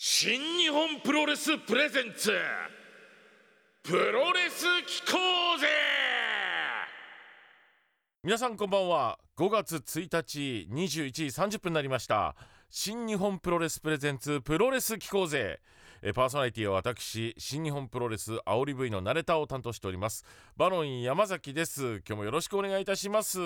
新日本プロレスプレゼンツプロレス機構ぜ！皆さんこんばんは。5月1日21時30分になりました。新日本プロレスプレゼンツプロレス機構ぜ！パーソナリティは私新日本プロレス煽り V のナレタを担当しておりますバロン山崎です今日もよろしくお願いいたします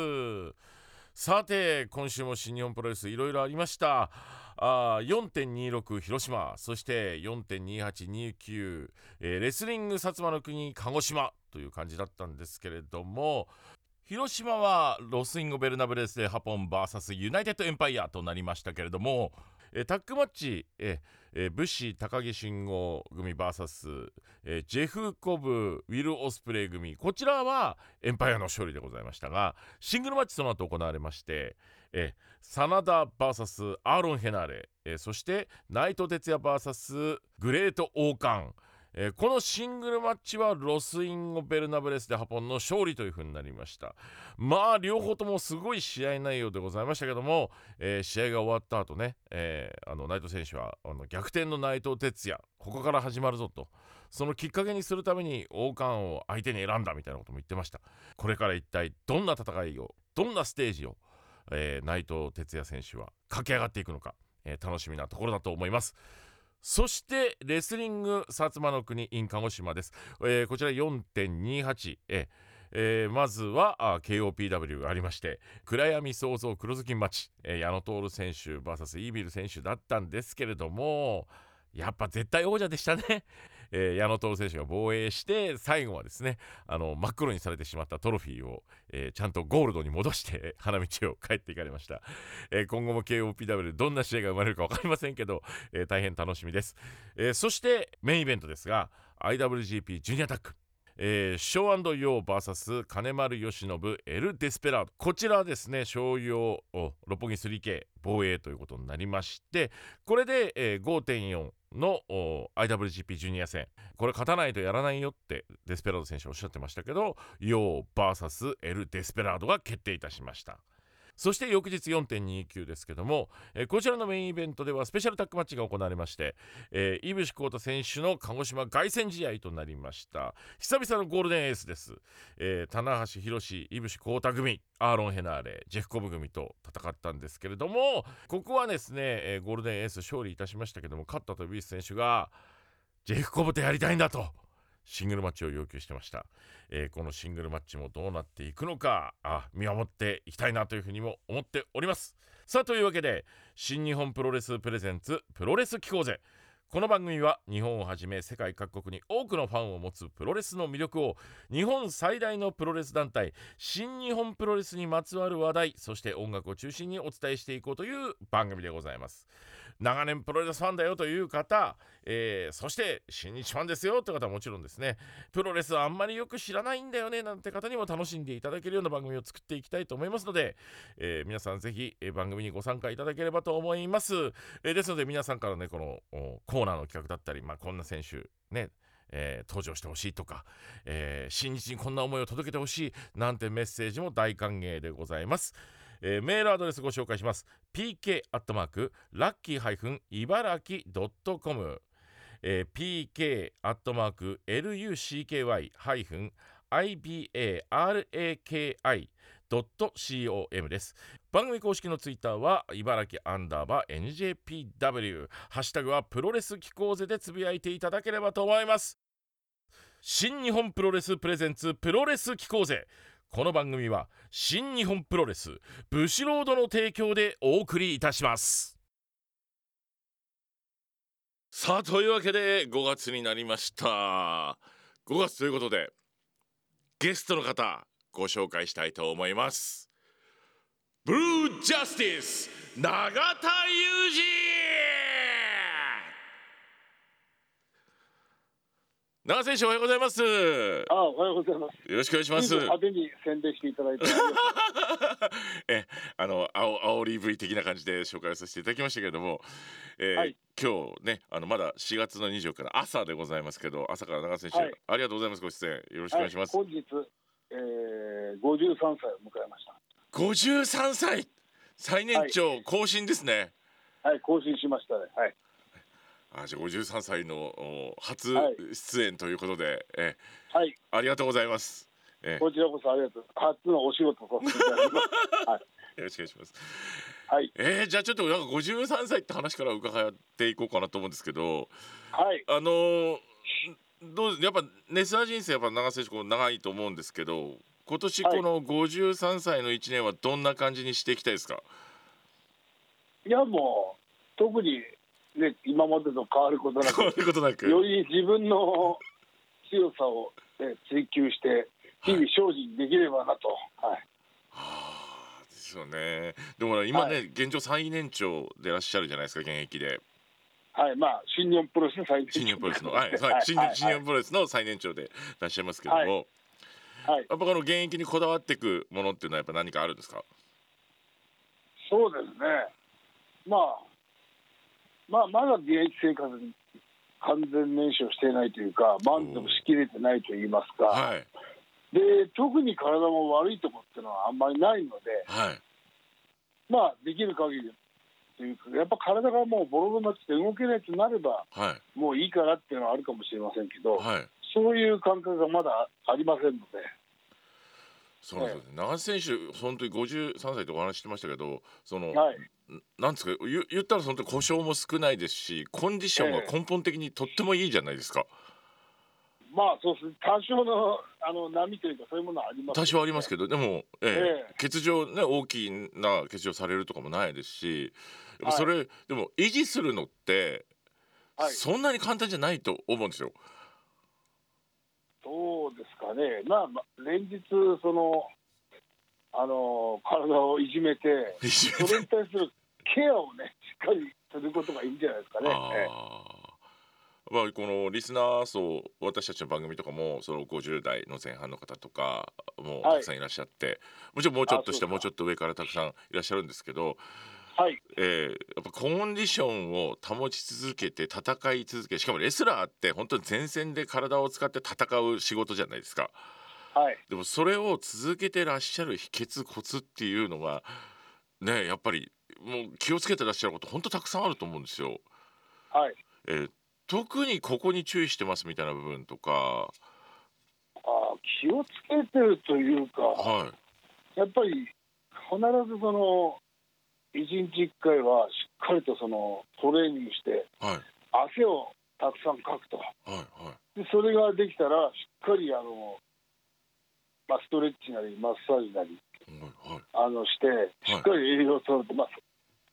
さて今週も新日本プロレスいろいろありました。あ4.26広島。そして4.2829、えー、レスリング薩摩の国鹿児島。という感じだったんですけれども広島はロス・インゴベルナブレス・デ・ハポン VS ユナイテッド・エンパイアとなりましたけれどもえタッグマッチ、ええ BUSHI 鷹木信悟組 VS、えジェフ・コブ、ウィル・オスプレイ組。こちらはエンパイアの勝利でございましたがシングルマッチその後行われましてえ真田 VS アーロン・ヘナーレ、えそして内藤哲也 VS グレート・王冠えー、このシングルマッチはロスインゴ・ベルナブレスでハポンの勝利という風になりました。まあ両方ともすごい試合内容でございましたけども、えー、試合が終わった後ね、えー、あの内藤選手はあの逆転の内藤哲也ここから始まるぞと。そのきっかけにするために王冠を相手に選んだみたいなことも言ってました。これから一体どんな戦いをどんなステージを、え、内藤哲也選手は駆け上がっていくのか、え、楽しみなところだと思います。そしてレスリング薩摩の国 in 鹿児島です、えー、こちら4.28、ええー、まずは KOPW がありまして暗闇創造黒ずきん町、えー、矢野徹選手 VS イービル選手だったんですけれどもやっぱ絶対王者でしたね、えー、矢野徹選手が防衛して最後はですねあの真っ黒にされてしまったトロフィーを、えー、ちゃんとゴールドに戻して 花道を帰っていかれました、えー、今後も KOPW どんな試合が生まれるか分かりませんけど、え大変楽しみです、えそしてメインイベントですが IWGP ジュニアタック。えー、ショーヨー VS 金丸義信エル・デスペラード。こちらはですね商用六本木 3K 防衛ということになりましてこれで、えー、5.4の IWGP ジュニア戦。これ勝たないとやらないよってデスペラード選手おっしゃってましたけどヨー VS エル・デスペラードが決定いたしました。そして翌日4.29ですけども、えー、こちらのメインイベントではスペシャルタッグマッチが行われまして、えー、井伏浩太選手の鹿児島凱旋試合となりました。久々のゴールデンエースです、えー、棚橋宏井伏浩太組アーロン・ヘナーレジェフコブ組と戦ったんですけれどもここはですね、えー、ゴールデンエース勝利いたしましたけども勝ったとビース選手がジェフコブとやりたいんだとシングルマッチを要求してました、えー、このシングルマッチもどうなっていくのかあ見守っていきたいなというふうにも思っております。さあというわけで新日本プロレスプレゼンツプロレス機構ぜこの番組は日本をはじめ世界各国に多くのファンを持つプロレスの魅力を日本最大のプロレス団体新日本プロレスにまつわる話題そして音楽を中心にお伝えしていこうという番組でございます。長年プロレスファンだよという方、えー、そして新日ファンですよって方はもちろんですねプロレスはあんまりよく知らないんだよねなんて方にも楽しんでいただけるような番組を作っていきたいと思いますので、えー、皆さんぜひ、番組にご参加いただければと思います、えですので皆さんからねこのコーナーの企画だったり、まあ、こんな選手ねえー、登場してほしいとか、えー、新日にこんな思いを届けてほしいなんてメッセージも大歓迎でございます。えー、メールアドレスご紹介します。pk アットマークラッキーハイフン茨城ドットコム pk アットマーク lucky ハイフン ibaraki ドット .com です。番組公式のツイッターは茨城アンダーバー NJPW ハッシュタグはプロレス機構ぜでつぶやいていただければと思います。新日本プロレスプレゼンツプロレス機構ぜ。この番組は新日本プロレスブシロードの提供でお送りいたします。さあというわけで5月になりました。5月ということでゲストの方ご紹介したいと思います。ブルージャスティス永田裕二。長選手おはようございます。あおはようございます。よろしくお願いします。派手に宣伝していただいて。え、あの青青リ V 的な感じで紹介させていただきましたけれども、えーはい、今日ねあのまだ4月の24から朝でございますけど、朝から長選手、はい、ありがとうございますご出演よろしくお願いします。はい、本日、えー、53歳を迎えました。53歳？最年長更新ですね。はい、更新しましたね。はい。あじゃあ53歳のお初はい出演ということで、えはい、ありがとうございます。えこちらこそありがとう。初のお仕事。はい、よろしくお願いします。はい、えー、じゃあちょっとなんか53歳って話から伺っていこうかなと思うんですけど、はい、あのーどうやっぱレスラー人生やっぱ長瀬選手こう長いと思うんですけど、今年この53歳の1年はどんな感じにしていきたいですか？いやもう特にね今までと変わることなくことなく。より自分の強さを、ね、追求して日々精進できればなと、はい、はあですよね。でも今ね、は現状最年長でいらっしゃるじゃないですか現役で。はい、まあ新日本プロレスの最新日本プロレスの、はい、はい、新日本プロレスの最年長でいらっしゃいますけども、はい。はい、やっぱこの現役にこだわっていくものっていうのはやっぱ何かあるんですか？そうですね、まあ、まあ、まだ現役生活に完全燃焼していないというか、満足しきれてないと言いますか、はい。で特に体も悪いところっていうのはあんまりないので、はい。まあ、できる限りというか、やっぱ体がもうボロボロになってて動けないとなれば、はい。もういいかなっていうのはあるかもしれませんけど、はい。そういう感覚がまだありませんので、そうなんです。よね。長瀬選手本当に53歳とお話ししてましたけど、その、はい、なんですか言言ったら本当に故障も少ないですし、コンディションが根本的にとってもいいじゃないですか。まあそうですね、多少のあの波というか、そういうものはあります多少ありますけど、でも、ええええ。欠場ね大きな欠場されるとかもないですし、やっぱそれ、でも維持するのって、はい。そんなに簡単じゃないと思うんですよ。そうですかね、まあ、まあ連日、その、あの体をいじめて、それに対するケアをね、しっかりすることがいいんじゃないですかね。まあ、このリスナー層私たちの番組とかもその50代の前半の方とかもたくさんいらっしゃって、もちろんもうちょっと下あそうか。もうちょっと上からたくさんいらっしゃるんですけど、はい、えーやっぱコンディションを保ち続けて戦い続けしかもレスラーって本当に前線で体を使って戦う仕事じゃないですか。はい、でもそれを続けてらっしゃる秘訣コツっていうのはねやっぱりもう気をつけてらっしゃること本当たくさんあると思うんですよ。はい。えー特にここに注意してますみたいな部分とか、あ気をつけてるというか、はい、やっぱり必ずその、1日1回はしっかりとそのトレーニングして、はい、汗をたくさんかくと。はい、はい、でそれができたら、しっかりあの、まあ、ストレッチなり、マッサージなりはい、はい。あのして、しっかり栄養を取ると、まあ、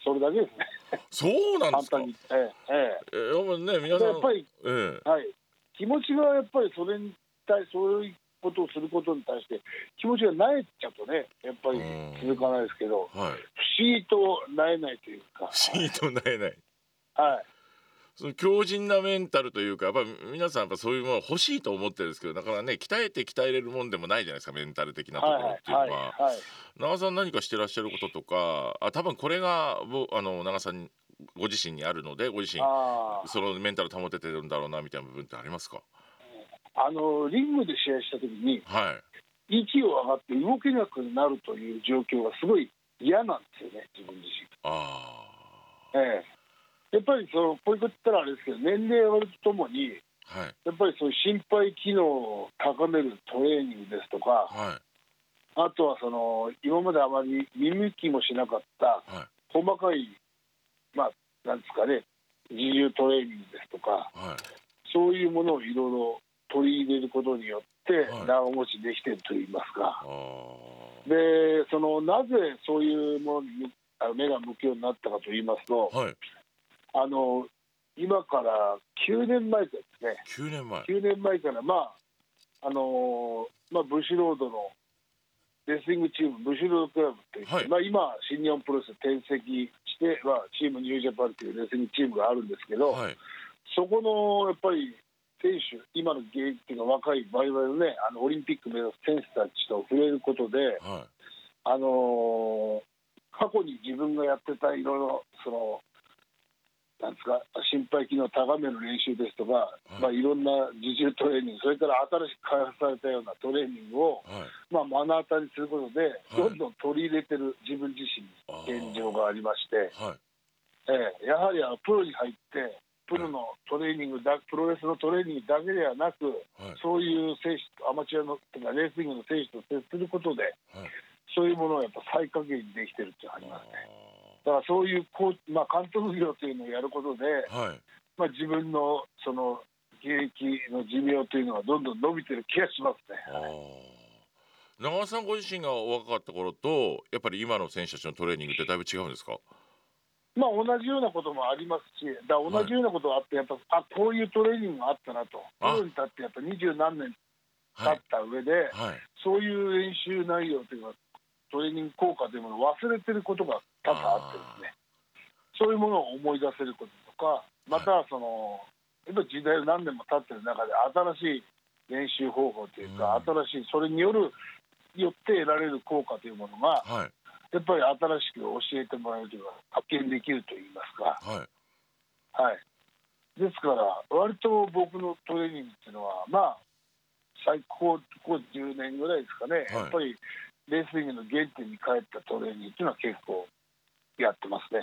そそれだけですね、そうなんですか？簡単に。ええええー、やっぱね、え皆さん。でやっぱり、ええはい、気持ちがやっぱりそれに対そういうことをすることに対して、気持ちが慣れちゃうとね、やっぱりうん続かないですけど、はい。不思議と慣れないというか、不思議となれない。はい、その強靭なメンタルというか、やっぱ皆さんやっぱそういうもの欲しいと思ってるんですけど、だからね、鍛えて鍛えれるもんでもないじゃないですか、メンタル的なとこはい、ろっていうのは。はい、はい、長さん何かしてらっしゃることとか、あ、多分これがぼあの長さんご自身にあるので、ご自身そのメンタル保ててるんだろうなみたいな部分ってありますか？あのリングで試合したときに、はい。息を上がって動けなくなるという状況がすごい嫌なんですよね、自分自身。あええ、やっぱりそのこういうこと言ったらあれですけど、年齢が上がるとともに、あ。はい。やっぱりそういう心肺機能を高めるトレーニングですとか、はい。あとはその今まであまり見向きもしなかったはい。細かい、まあ、なんですかね、自重トレーニングですとか、はい。そういうものをいろいろ取り入れることによってはい、長持ちできてるといいますか、ああ。でそのなぜそういうものに目が向くようになったかといいますと、はい。あの今から9年前からですね、九年前。9年前から、まああのまあ、ブシロードのレスリングチーム、ブシロードクラブといって、はいまあ、今、新日本プロレス転籍して、まあ、チームニュージャパンというレスリングチームがあるんですけど、はい。そこのやっぱり選手、今の現役っていうか、若い、我々のね、あのオリンピック目指す選手たちと触れることで、はい。あの過去に自分がやってたいろいろ、その、なんですか、心肺機能を高める練習ですとか、いいまあ、いろんな自重トレーニング、それから新しく開発されたようなトレーニングを、はい。まあ、目の当たりにすることで、いどんどん取り入れてる自分自身現状がありまして、はい。ええやはりあのプロに入って、プロのトレーニングだ、プロレスのトレーニングだけではなく、はい。そういう選手と、アマチュアのてかレースリングの選手と接することで、はい。そういうものをやっぱ再確認できてるっていうのがありますね。だからそういうこう、まあ、監督業というのをやることで、はい。まあ、自分のその現役の寿命というのはどんどん伸びてる気がしますね。長尾さんご自身がお若かった頃とやっぱり今の選手たちのトレーニングってだいぶ違うんですか？まあ、同じようなこともありますし、だ同じようなことがあって、やっぱ、あこういうトレーニングがあったなと、プあロに立ってやっぱ二十何年経っはいた上で、はい。そういう練習内容というか、トレーニング効果というものを忘れてることが多々あってですね、そういうものを思い出せることとか、またその、やっぱ時代が何年も経ってる中で、新しい練習方法というか、うん。新しい、それによる、よって得られる効果というものが、はいやっぱり新しく教えてもらえるというか、発見できるといいますか。はい。はい、ですから、割と僕のトレーニングっていうのは、まあ、最高ここ10年ぐらいですかね、はい。やっぱりレースリングの原点に帰ったトレーニングっていうのは結構やってますね。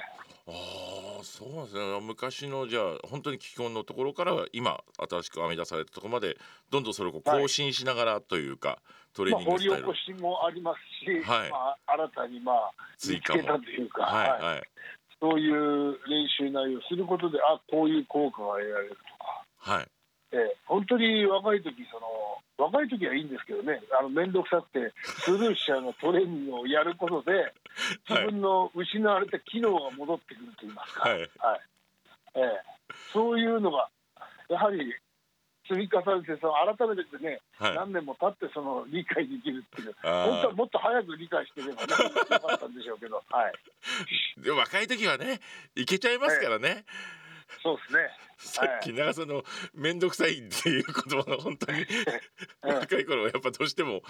ああそうなんですね。昔のじゃあ本当に基本のところから今新しく編み出されたところまでどんどんそれを更新しながらというか、トレーまあ、ニングスタイル、掘り起こしもありますし、はい。まあ、新たにまあ追加も。たというか、はいはい。はい。そういう練習内容をすることで、あこういう効果が得られるとか。はい。ええ本当に若い時その若い時はいいんですけどね。あの面倒くさくてスルーしちゃうのトレーニングをやることで自分の失われた機能が戻ってくると言いますか、はい。ええ。そういうのがやはり積み重ねてその改めてね、はい。何年も経ってその理解できるっていう本当はもっと早く理解してればね よかったんでしょうけど、はい、で若い時はねいけちゃいますからね、そうですね。さっき長さんの面倒くさいっていう言葉が本当にうん 若い頃はやっぱどうしても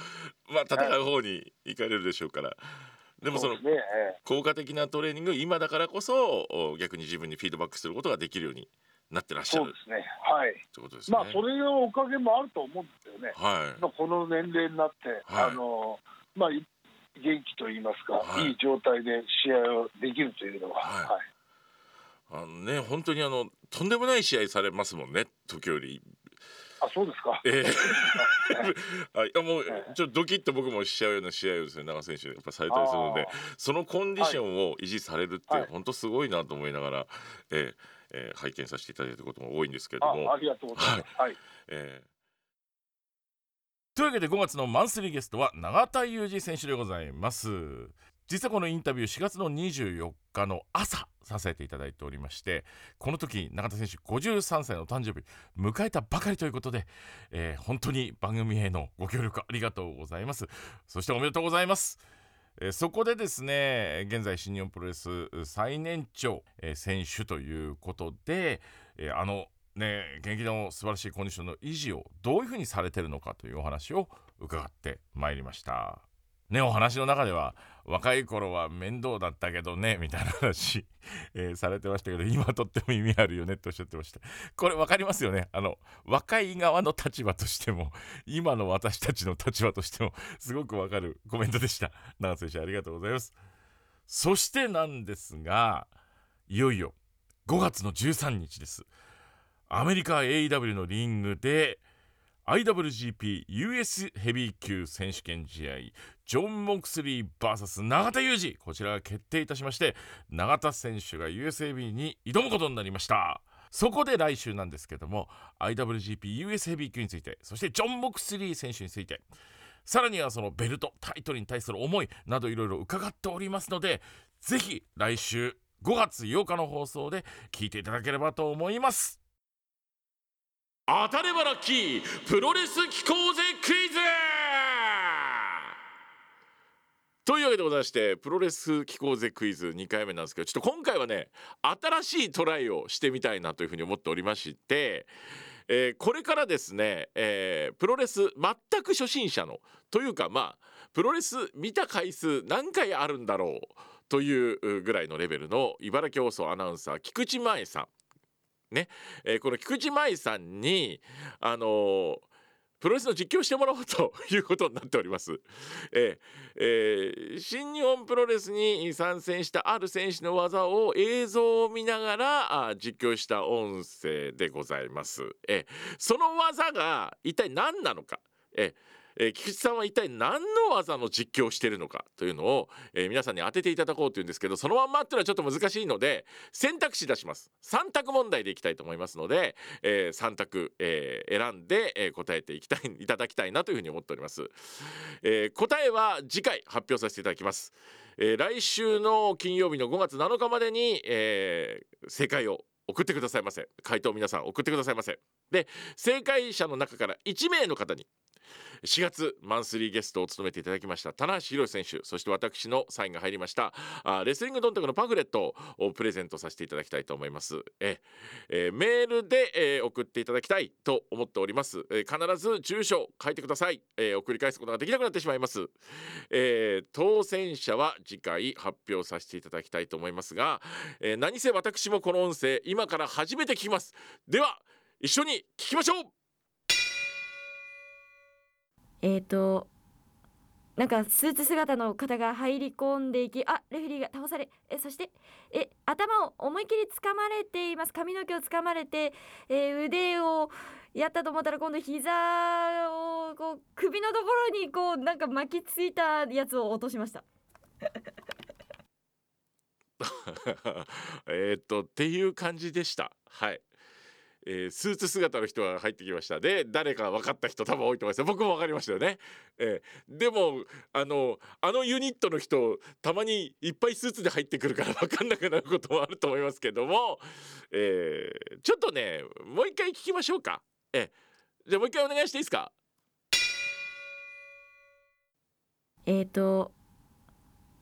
まあ戦う方に行かれるでしょうからでもそのねええ効果的なトレーニング今だからこそお逆に自分にフィードバックすることができるようになってらっしゃるそうですね。はい。ってことですね。まあそれのおかげもあると思うんですよね。はいまあこの年齢になって、はいあのまあい元気と言いますか、はいい、い状態で試合をできるというのは、はいはいあのね本当にあのとんでもない試合されますもんね時折。あそうですか。ええ。あい。やもうええ。ちょっとドキッと僕もしちゃうような試合をですね長選手やっぱされたりするのであそのコンディションを維持されるってはい。本当すごいなと思いながら、えええー拝見させていただいたことも多いんですけれども。あありがとうございます。はい。えというわけで5月のマンスリーゲストは永田裕二選手でございます実はこのインタビュー4月の24日の朝させていただいておりましてこの時永田選手53歳の誕生日迎えたばかりということで、えー本当に番組へのご協力ありがとうございますそしておめでとうございますえそこでですね現在新日本プロレス最年長、え選手ということで、えあのね現役の素晴らしいコンディションの維持をどういうふうにされてるのかというお話を伺ってまいりました。ねお話の中では若い頃は面倒だったけどねみたいな話、えーされてましたけど今とっても意味あるよねっておっしゃってました。これ分かりますよね。あの若い側の立場としても今の私たちの立場としてもすごくわかるコメントでした。長瀬選手ありがとうございます。そしてなんですがいよいよ5月の13日です。アメリカ AEW のリングで IWGP US ヘビー級選手権試合。ジョン・モクスリー VS 永田裕二。こちらが決定いたしまして永田選手が USAB に挑むことになりました。そこで来週なんですけども IWGP US ヘビー級についてそしてジョン・モクスリー選手についてさらにはそのベルトタイトルに対する思いなどいろいろ伺っておりますのでぜひ来週5月8日の放送で聞いていただければと思います。当たればラッキープロレス機構ぜクイズというわけでございましてプロレス機構ぜクイズ2回目なんですけどちょっと今回はね新しいトライをしてみたいなというふうに思っておりまして、えーこれからですね、えープロレス全く初心者のというかまあプロレス見た回数何回あるんだろうというぐらいのレベルの茨城放送アナウンサー菊池舞さん。ね、えーこの菊池舞さんにあのープロレスの実況してもらおうということになっております。えーえー新日本プロレスに参戦したある選手の技を映像を見ながらあ実況した音声でございます。えーその技が一体何なのか。えーえー菊池さんは一体何の技の実況をしているのかというのを、えー皆さんに当てていただこうというんですけどそのまんまっていうのはちょっと難しいので選択肢出します。3択問題でいきたいと思いますので、え3択、えー選んで、えー答えていきたいいただきたいなというふうに思っております、えー答えは次回発表させていただきます、えー来週の金曜日の5月7日までに、えー正解を送ってくださいませ。回答皆さん送ってくださいませ。で正解者の中から1名の方に4月マンスリーゲストを務めていただきました棚橋宏選手そして私のサインが入りましたあレスリングドンタクのパンフレットをプレゼントさせていただきたいと思います。ええーメールで、えー送っていただきたいと思っております、えー必ず住所書いてください、えー送り返すことができなくなってしまいます、えー当選者は次回発表させていただきたいと思いますが、えー何せ私もこの音声今から初めて聞きます。では一緒に聞きましょう。えーとなんかスーツ姿の方が入り込んでいきあレフェリーが倒されえそしてえ頭を思いっきり掴まれています。髪の毛を掴まれて、えー腕をやったと思ったら今度膝をこう首のところにこうなんか巻きついたやつを落としました。えっとっていう感じでした。はい、えースーツ姿の人が入ってきました。で誰か分かった人多分多いと思います。僕も分かりましたよね、えーでもあのあのユニットの人たまにいっぱいスーツで入ってくるから 分かんなくなることもあると思いますけども、えーちょっとねもう一回聞きましょうか。えーじゃあもう一回お願いしていいですか？えーと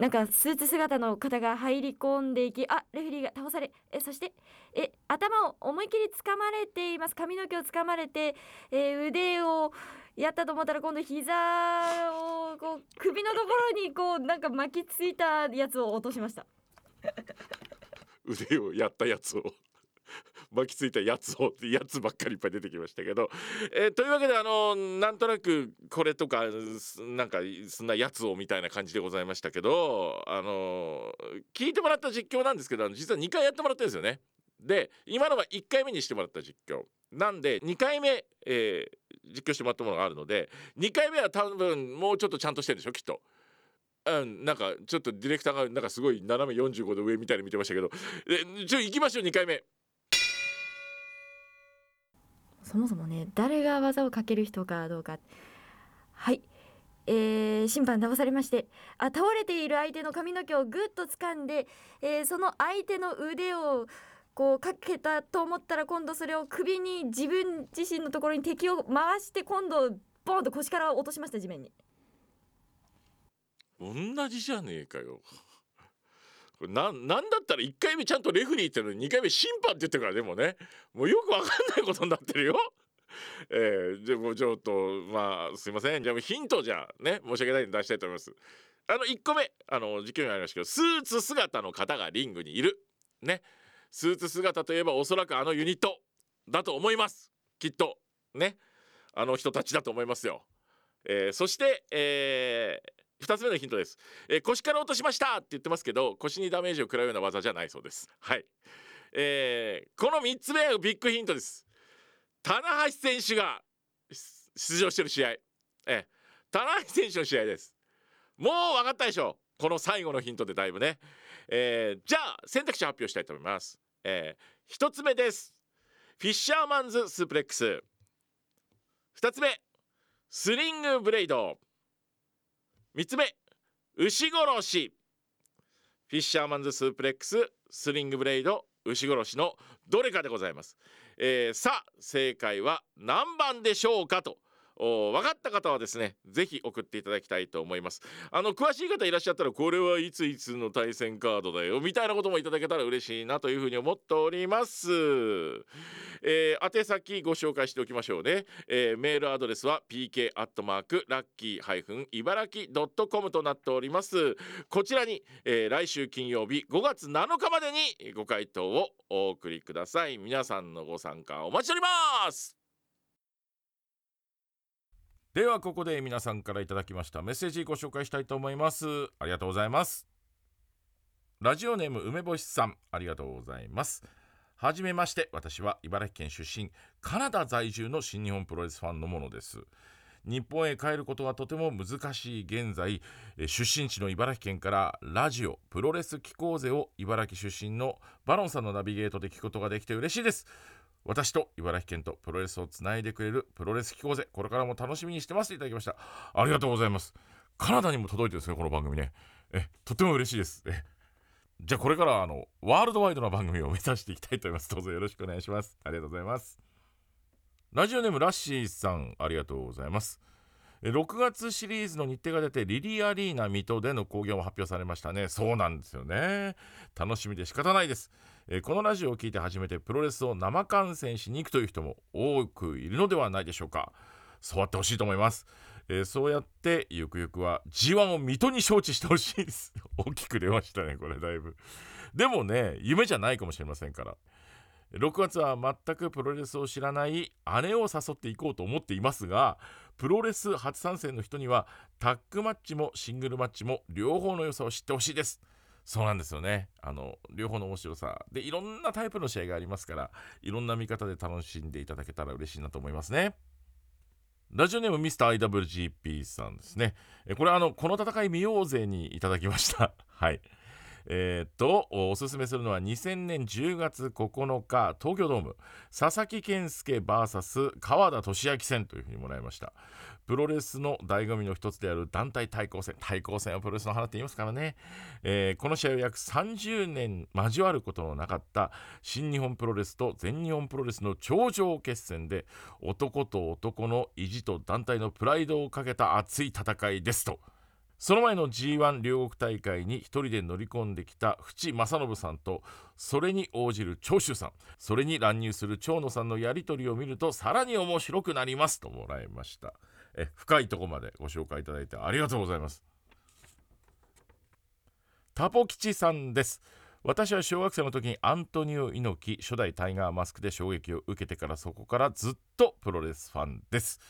なんかスーツ姿の方が入り込んでいきあレフェリーが倒されえそしてえ頭を思いっきり掴まれています。髪の毛を掴まれて、え腕をやったと思ったら今度膝をこう首のところにこうなんか巻きついたやつを落としました。腕をやったやつを。巻きついたやつをやつばっかりいっぱい出てきましたけど、えーというわけであのなんとなくこれとかなんかそんなやつをみたいな感じでございましたけどあの聞いてもらった実況なんですけど実は2回やってもらってるんですよね。で今のは1回目にしてもらった実況なんで2回目、えー実況してもらったものがあるので2回目は多分もうちょっとちゃんとしてるんでしょきっと。うん、なんかちょっとディレクターがなんかすごい斜め45度上みたいに見てましたけどえちょ行きましょう2回目そもそもね誰が技をかける人かどうか。はい。えー審判騙されましてあ倒れている相手の髪の毛をぐっと掴んで、えーその相手の腕をこうかけたと思ったら今度それを首に自分自身のところに敵を回して今度ボンと腰から落としました地面に。同じじゃねえかよ。ななんだったら1回目ちゃんとレフリーってのに2回目審判って言ってるからでもね。もうよくわかんないことになってるよ。えー、でもちょっとまあすいません。じゃあもうヒントじゃね申し訳ないんで出したいと思います。あの1個目あの実況にありましたけどスーツ姿の方がリングにいる。ね。スーツ姿といえばおそらくあのユニットだと思います。きっと。ね。あの人たちだと思いますよ。えーそして、えー2つ目のヒントです、えー腰から落としましたって言ってますけど腰にダメージを食らうような技じゃないそうです。はい、えーこの3つ目はビッグヒントです。棚橋選手が出場してる試合、え棚橋選手の試合です。もう分かったでしょ？この最後のヒントでだいぶね、えーじゃあ選択肢発表したいと思います、え1つ目です。フィッシャーマンズスープレックス。2つ目。スリングブレイド。3つ目牛殺し。フィッシャーマンズスープレックススリングブレイド牛殺しのどれかでございます、えーさあ正解は何番でしょうかと。分かった方はですねぜひ送っていただきたいと思います。あの詳しい方いらっしゃったらこれはいついつの対戦カードだよみたいなこともいただけたら嬉しいなというふうに思っております。えー宛先ご紹介しておきましょうね、えーメールアドレスは pk アットマークラッキー茨城ドットコムとなっております。こちらに、えー来週金曜日5月7日までにご回答をお送りください。皆さんのご参加お待ちしております。ではここで皆さんからいただきましたメッセージご紹介したいと思います。ありがとうございます。ラジオネーム梅干しさんありがとうございます。はじめまして私は茨城県出身カナダ在住の新日本プロレスファンのものです。日本へ帰ることがとても難しい現在出身地の茨城県からラジオプロレス機構ぜを茨城出身のバロンさんのナビゲートで聞くことができて嬉しいです。私と茨城県とプロレスをつないでくれるプロレス機構ぜこれからも楽しみにしてますいただきました。ありがとうございます。カナダにも届いてるんですねこの番組ね。えとても嬉しいです。えじゃあこれからあのワールドワイドな番組を目指していきたいと思います。どうぞよろしくお願いします。ありがとうございます。ラジオネームラッシーさんありがとうございます。6月シリーズの日程が出てリリーアリーナ水戸での興行も発表されましたね。そうなんですよね。楽しみで仕方ないです。えこのラジオを聞いて初めてプロレスを生観戦しに行くという人も多くいるのではないでしょうか。そうやってほしいと思います。えー、そうやってゆくゆくは G1 を水戸に承知してほしいです。大きく出ましたねこれだいぶ。でもね夢じゃないかもしれませんから。6月は全くプロレスを知らない姉を誘っていこうと思っていますがプロレス初参戦の人にはタッグマッチもシングルマッチも両方の良さを知ってほしいです。そうなんですよね。あの両方の面白さ。でいろんなタイプの試合がありますからいろんな見方で楽しんでいただけたら嬉しいなと思いますね。ラジオネームミスター IWGP さんですね。これあのこの戦い見ようぜにいただきました。はい。えー、っとおすすめするのは2000年10月9日東京ドーム佐々木健介 VS 川田俊明戦というふうにもらいました。プロレスの醍醐味の一つである団体対抗戦対抗戦はプロレスの花って言いますからね、えー、この試合を約30年交わることのなかった新日本プロレスと全日本プロレスの頂上決戦で男と男の意地と団体のプライドをかけた熱い戦いですと。その前の G1 両国大会に一人で乗り込んできた淵正信さんとそれに応じる長州さんそれに乱入する長野さんのやり取りを見るとさらに面白くなりますともらいました。え深いとこまでご紹介いただいてありがとうございます。タポ吉さんです。私は小学生の時にアントニオ猪木初代タイガーマスクで衝撃を受けてからそこからずっとプロレスファンです。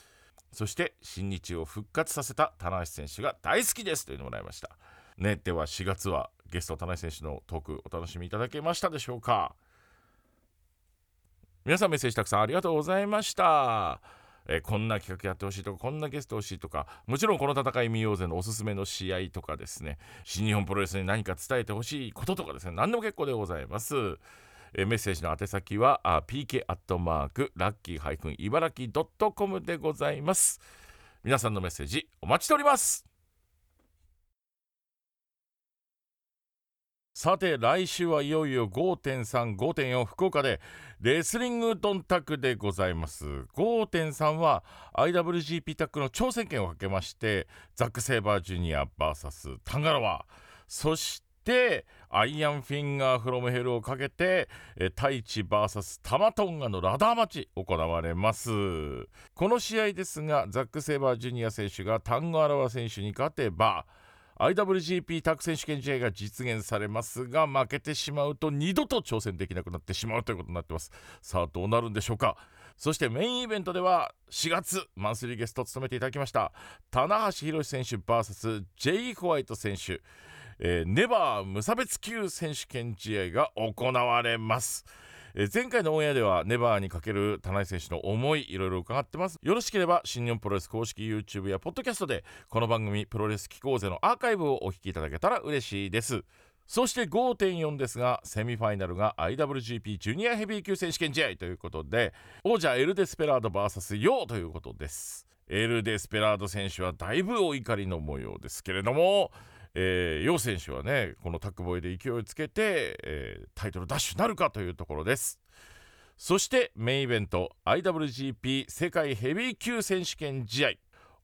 そして新日を復活させた棚橋選手が大好きですというのをもらいました。ねでは4月はゲスト棚橋選手のトークお楽しみいただけましたでしょうか？皆さんメッセージたくさんありがとうございました。えこんな企画やってほしいとかこんなゲスト欲しいとかもちろんこの戦い見ようぜのおすすめの試合とかですね。新日本プロレスに何か伝えてほしいこととかですね何でも結構でございます。えメッセージの宛先は pk アットマークラッキーハイフン茨城ドットコムでございます。皆さんのメッセージお待ちしております。さて来週はいよいよ5.35.4福岡でレスリングドンタクでございます。5.3は IWGP タックの挑戦権をかけましてザック・セイバージュニア VS タンガロワ。そしてアイアンフィンガーフロムヘルをかけてタイチ VS タマトンガのラダーマッチ行われます。この試合ですがザック・セイバージュニア選手がタンガ・ロア選手に勝てば IWGP タッグ選手権試合が実現されますが負けてしまうと二度と挑戦できなくなってしまうということになってます。さあどうなるんでしょうか。そしてメインイベントでは4月マンスリーゲストを務めていただきました棚橋弘至選手 VS ジェイ・ホワイト選手、えー、ネバー無差別級選手権試合が行われます。え前回のオンエアではネバーにかける田中選手の思いいろいろ伺ってます。よろしければ新日本プロレス公式 YouTube やポッドキャストでこの番組プロレス機構ぜのアーカイブをお聞きいただけたら嬉しいです。そして5.4ですがセミファイナルが IWGP ジュニアヘビー級選手権試合ということで王者エル・デスペラード VS ヨーということです。エル・デスペラード選手はだいぶお怒りの模様ですけれどもえー、選手はねこのタッグボーイで勢いつけて、えー、タイトルダッシュなるかというところです。そしてメインイベント IWGP 世界ヘビー級選手権試合。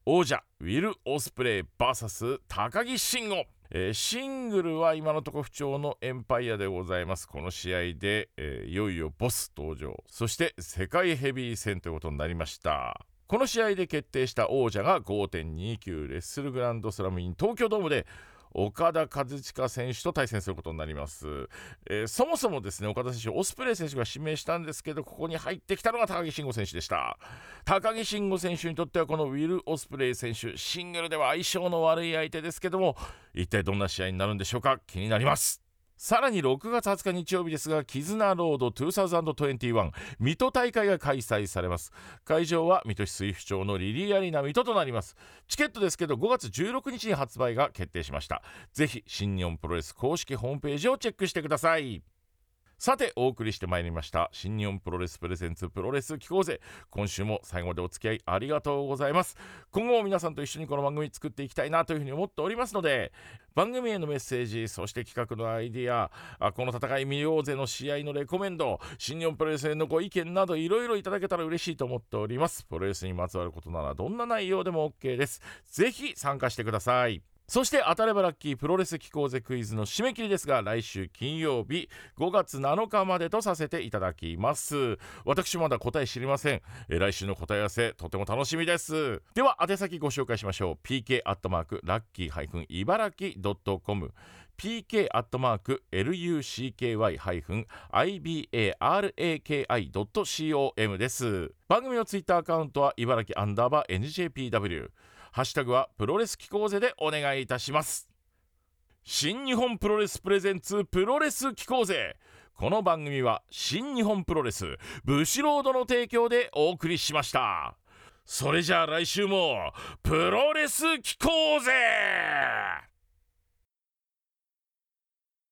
王者ウィル・オスプレイ VS 高木慎吾。えー、シングルは今のところ不調のエンパイアでございます。この試合で、えー、いよいよボス登場。そして世界ヘビー戦ということになりました。この試合で決定した王者が5.29レッスルグランドスラムイン東京ドームで岡田和親選手と対戦することになります、えーそもそもですね岡田選手オスプレイ選手が指名したんですけどここに入ってきたのが高木慎吾選手でした。高木慎吾選手にとってはこのウィル・オスプレイ選手シングルでは相性の悪い相手ですけども一体どんな試合になるんでしょうか？気になります。さらに6月20日日曜日ですがキズナロード2021水戸大会が開催されます。会場は水戸市水府町のリリーアリーナ水戸となります。チケットですけど5月16日に発売が決定しました。ぜひ新日本プロレス公式ホームページをチェックしてください。さてお送りしてまいりました新日本プロレスプレゼンツプロレス機構勢今週も最後までお付き合いありがとうございます。今後も皆さんと一緒にこの番組作っていきたいなというふうに思っておりますので番組へのメッセージそして企画のアイディアあこの戦い見ようぜの試合のレコメンド新日本プロレスへのご意見などいろいろいただけたら嬉しいと思っております。プロレスにまつわることならどんな内容でも OK です。ぜひ参加してください。そして当たればラッキープロレス機構ぜクイズの締め切りですが来週金曜日5月7日までとさせていただきます。私まだ答え知りません。え来週の答え合わせとても楽しみです。では宛先ご紹介しましょう。pk アットマークラッキー茨城 .com pk アットマーク lucky-ibaraki.com です。番組のツイッターアカウントは茨城アンダーバー NJPW ハッシュタグはプロレス機構ぜでお願いいたします。新日本プロレスプレゼンツプロレス機構ぜ。この番組は新日本プロレスブシロードの提供でお送りしました。それじゃあ来週もプロレス機構ぜ!